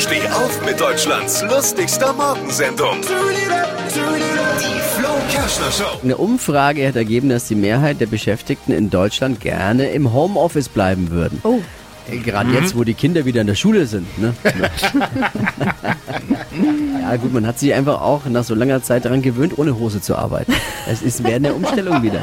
Steh auf mit Deutschlands lustigster Morgensendung. Die Flo Kerschner Show. Eine Umfrage hat ergeben, dass die Mehrheit der Beschäftigten in Deutschland gerne im Homeoffice bleiben würden. Oh. Äh, Gerade jetzt, wo die Kinder wieder in der Schule sind. Ne? ja gut, man hat sich einfach auch nach so langer Zeit daran gewöhnt, ohne Hose zu arbeiten. Es ist mehr eine Umstellung wieder.